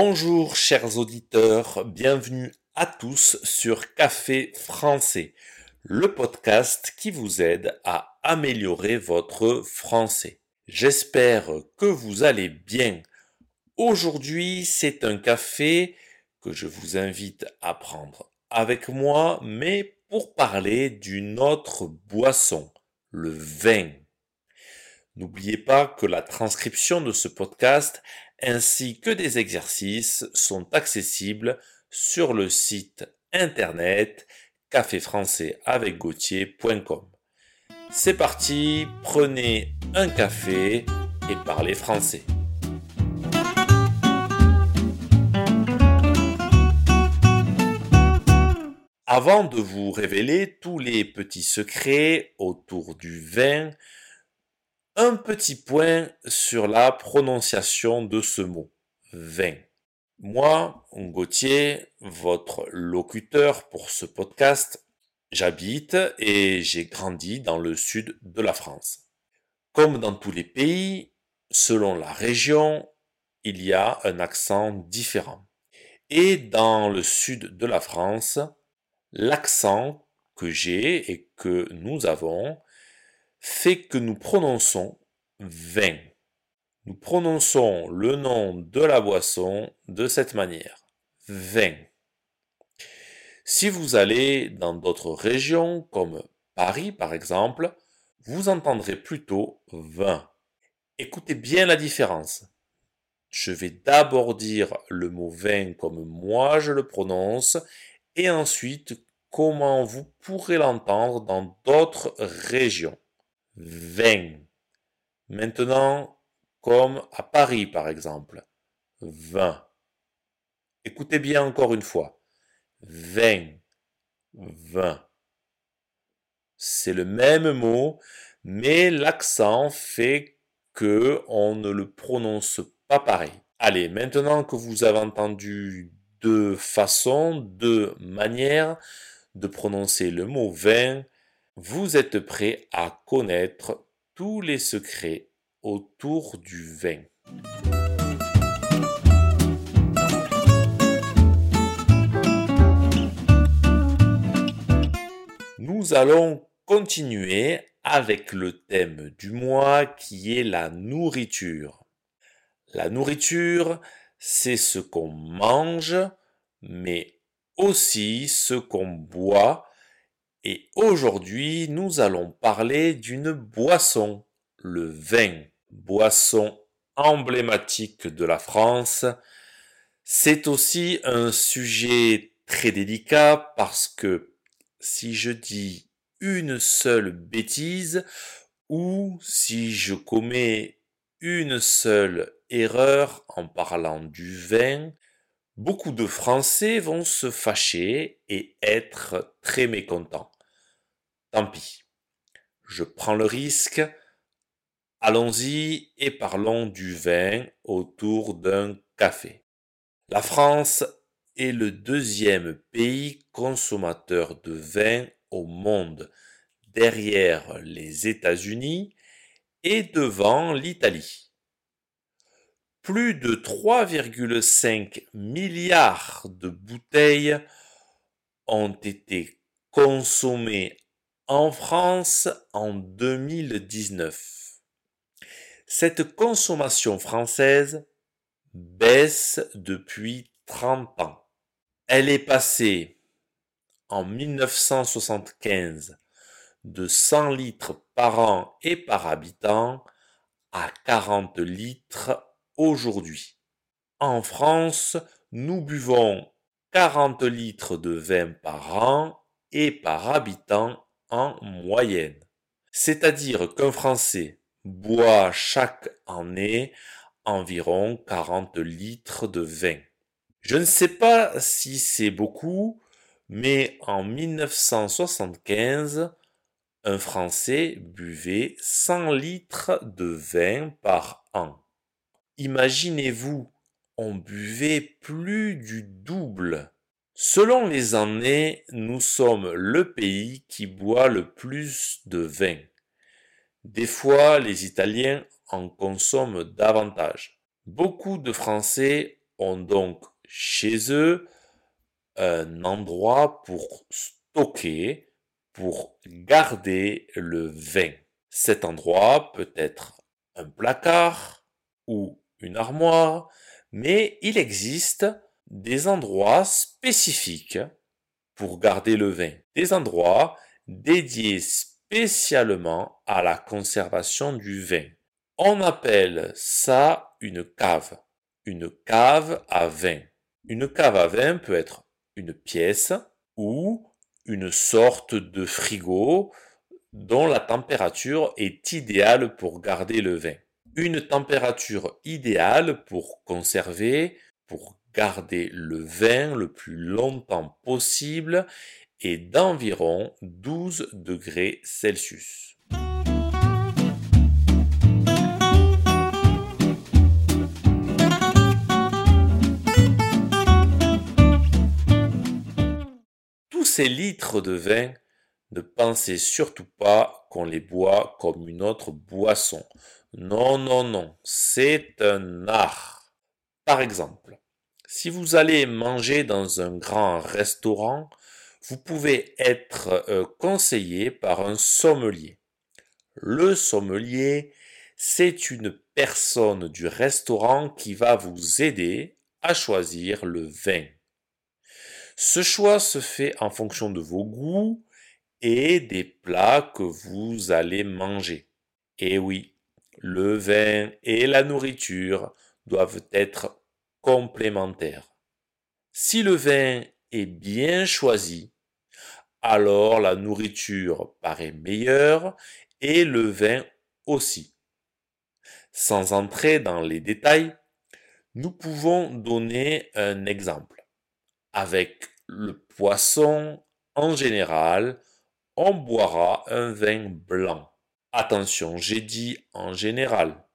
Bonjour chers auditeurs, bienvenue à tous sur Café français, le podcast qui vous aide à améliorer votre français. J'espère que vous allez bien. Aujourd'hui, c'est un café que je vous invite à prendre avec moi, mais pour parler d'une autre boisson, le vin. N'oubliez pas que la transcription de ce podcast ainsi que des exercices sont accessibles sur le site internet caféfrançaisavecgautier.com. C'est parti, prenez un café et parlez français. Avant de vous révéler tous les petits secrets autour du vin, un petit point sur la prononciation de ce mot, vin. Moi, Gauthier, votre locuteur pour ce podcast, j'habite et j'ai grandi dans le sud de la France. Comme dans tous les pays, selon la région, il y a un accent différent. Et dans le sud de la France, l'accent que j'ai et que nous avons fait que nous prononçons vin. Nous prononçons le nom de la boisson de cette manière. Vin. Si vous allez dans d'autres régions, comme Paris par exemple, vous entendrez plutôt vin. Écoutez bien la différence. Je vais d'abord dire le mot vin comme moi je le prononce et ensuite comment vous pourrez l'entendre dans d'autres régions vin. Maintenant, comme à Paris par exemple, vin. Écoutez bien encore une fois. Vin, vin. C'est le même mot, mais l'accent fait que on ne le prononce pas pareil. Allez, maintenant que vous avez entendu deux façons, deux manières de prononcer le mot vin, vous êtes prêt à connaître tous les secrets autour du vin. Nous allons continuer avec le thème du mois qui est la nourriture. La nourriture, c'est ce qu'on mange, mais aussi ce qu'on boit et aujourd'hui, nous allons parler d'une boisson, le vin, boisson emblématique de la France. C'est aussi un sujet très délicat parce que si je dis une seule bêtise ou si je commets une seule erreur en parlant du vin, beaucoup de Français vont se fâcher et être très mécontents. Tant pis. Je prends le risque. Allons-y et parlons du vin autour d'un café. La France est le deuxième pays consommateur de vin au monde, derrière les États-Unis et devant l'Italie. Plus de 3,5 milliards de bouteilles ont été consommées en France en 2019. Cette consommation française baisse depuis 30 ans. Elle est passée en 1975 de 100 litres par an et par habitant à 40 litres aujourd'hui. En France, nous buvons 40 litres de vin par an et par habitant en moyenne. C'est-à-dire qu'un Français boit chaque année environ 40 litres de vin. Je ne sais pas si c'est beaucoup, mais en 1975, un Français buvait 100 litres de vin par an. Imaginez-vous, on buvait plus du double. Selon les années, nous sommes le pays qui boit le plus de vin. Des fois, les Italiens en consomment davantage. Beaucoup de Français ont donc chez eux un endroit pour stocker, pour garder le vin. Cet endroit peut être un placard ou une armoire, mais il existe des endroits spécifiques pour garder le vin, des endroits dédiés spécialement à la conservation du vin. On appelle ça une cave, une cave à vin. Une cave à vin peut être une pièce ou une sorte de frigo dont la température est idéale pour garder le vin. Une température idéale pour conserver, pour garder le vin le plus longtemps possible est d'environ 12 degrés Celsius. Tous ces litres de vin, ne pensez surtout pas qu'on les boit comme une autre boisson. Non, non, non, c'est un art. Par exemple, si vous allez manger dans un grand restaurant, vous pouvez être euh, conseillé par un sommelier. Le sommelier, c'est une personne du restaurant qui va vous aider à choisir le vin. Ce choix se fait en fonction de vos goûts et des plats que vous allez manger. Et oui, le vin et la nourriture doivent être complémentaires. Si le vin est bien choisi, alors la nourriture paraît meilleure et le vin aussi. Sans entrer dans les détails, nous pouvons donner un exemple. Avec le poisson, en général, on boira un vin blanc. Attention, j'ai dit en général.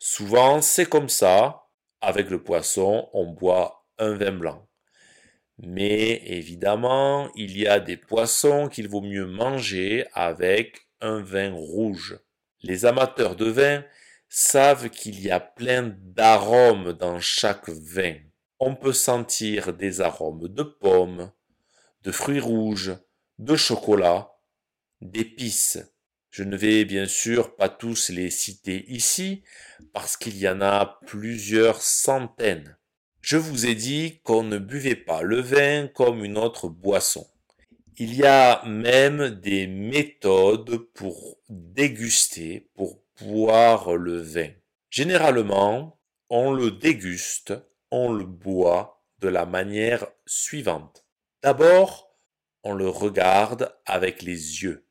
Souvent, c'est comme ça. Avec le poisson, on boit un vin blanc. Mais évidemment, il y a des poissons qu'il vaut mieux manger avec un vin rouge. Les amateurs de vin savent qu'il y a plein d'arômes dans chaque vin. On peut sentir des arômes de pommes, de fruits rouges, de chocolat, d'épices. Je ne vais bien sûr pas tous les citer ici parce qu'il y en a plusieurs centaines. Je vous ai dit qu'on ne buvait pas le vin comme une autre boisson. Il y a même des méthodes pour déguster, pour boire le vin. Généralement, on le déguste, on le boit de la manière suivante. D'abord, on le regarde avec les yeux.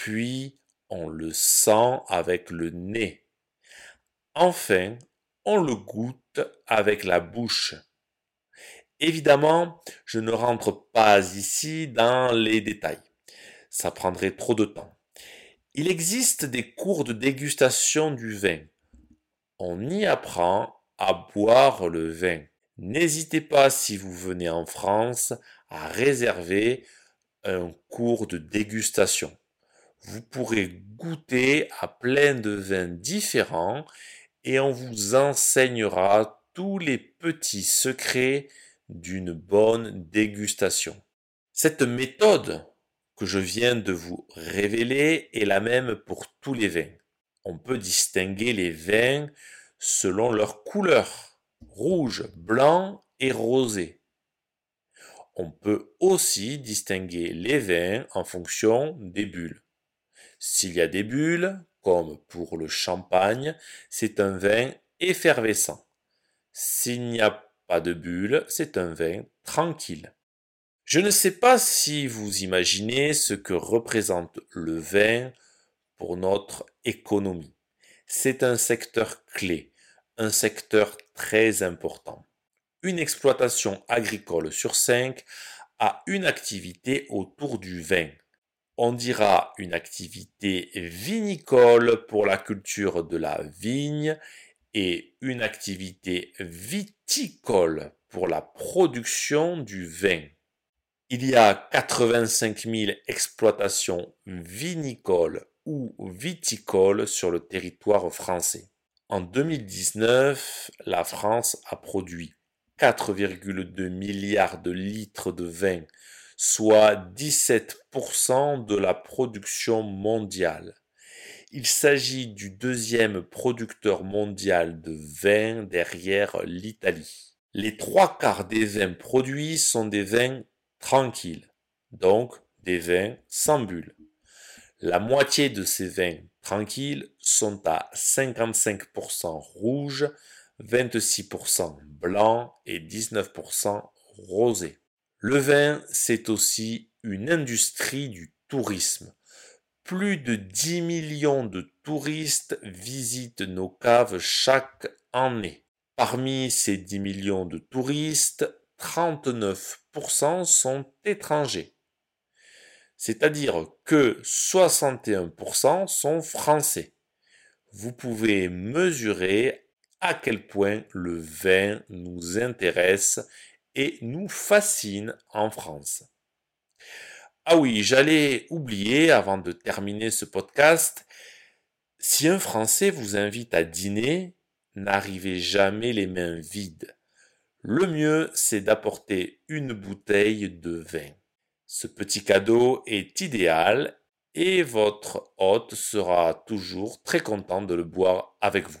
Puis, on le sent avec le nez. Enfin, on le goûte avec la bouche. Évidemment, je ne rentre pas ici dans les détails. Ça prendrait trop de temps. Il existe des cours de dégustation du vin. On y apprend à boire le vin. N'hésitez pas si vous venez en France à réserver un cours de dégustation. Vous pourrez goûter à plein de vins différents et on vous enseignera tous les petits secrets d'une bonne dégustation. Cette méthode que je viens de vous révéler est la même pour tous les vins. On peut distinguer les vins selon leur couleur, rouge, blanc et rosé. On peut aussi distinguer les vins en fonction des bulles. S'il y a des bulles, comme pour le champagne, c'est un vin effervescent. S'il n'y a pas de bulles, c'est un vin tranquille. Je ne sais pas si vous imaginez ce que représente le vin pour notre économie. C'est un secteur clé, un secteur très important. Une exploitation agricole sur cinq a une activité autour du vin on dira une activité vinicole pour la culture de la vigne et une activité viticole pour la production du vin. Il y a 85 000 exploitations vinicoles ou viticoles sur le territoire français. En 2019, la France a produit 4,2 milliards de litres de vin, soit 17% de la production mondiale. Il s'agit du deuxième producteur mondial de vin derrière l'Italie. Les trois quarts des vins produits sont des vins tranquilles, donc des vins sans bulles. La moitié de ces vins tranquilles sont à 55% rouge, 26% blanc et 19% rosé. Le vin, c'est aussi une industrie du tourisme. Plus de 10 millions de touristes visitent nos caves chaque année. Parmi ces 10 millions de touristes, 39% sont étrangers. C'est-à-dire que 61% sont français. Vous pouvez mesurer à quel point le vin nous intéresse et nous fascine en France. Ah oui, j'allais oublier avant de terminer ce podcast, si un Français vous invite à dîner, n'arrivez jamais les mains vides. Le mieux, c'est d'apporter une bouteille de vin. Ce petit cadeau est idéal et votre hôte sera toujours très content de le boire avec vous.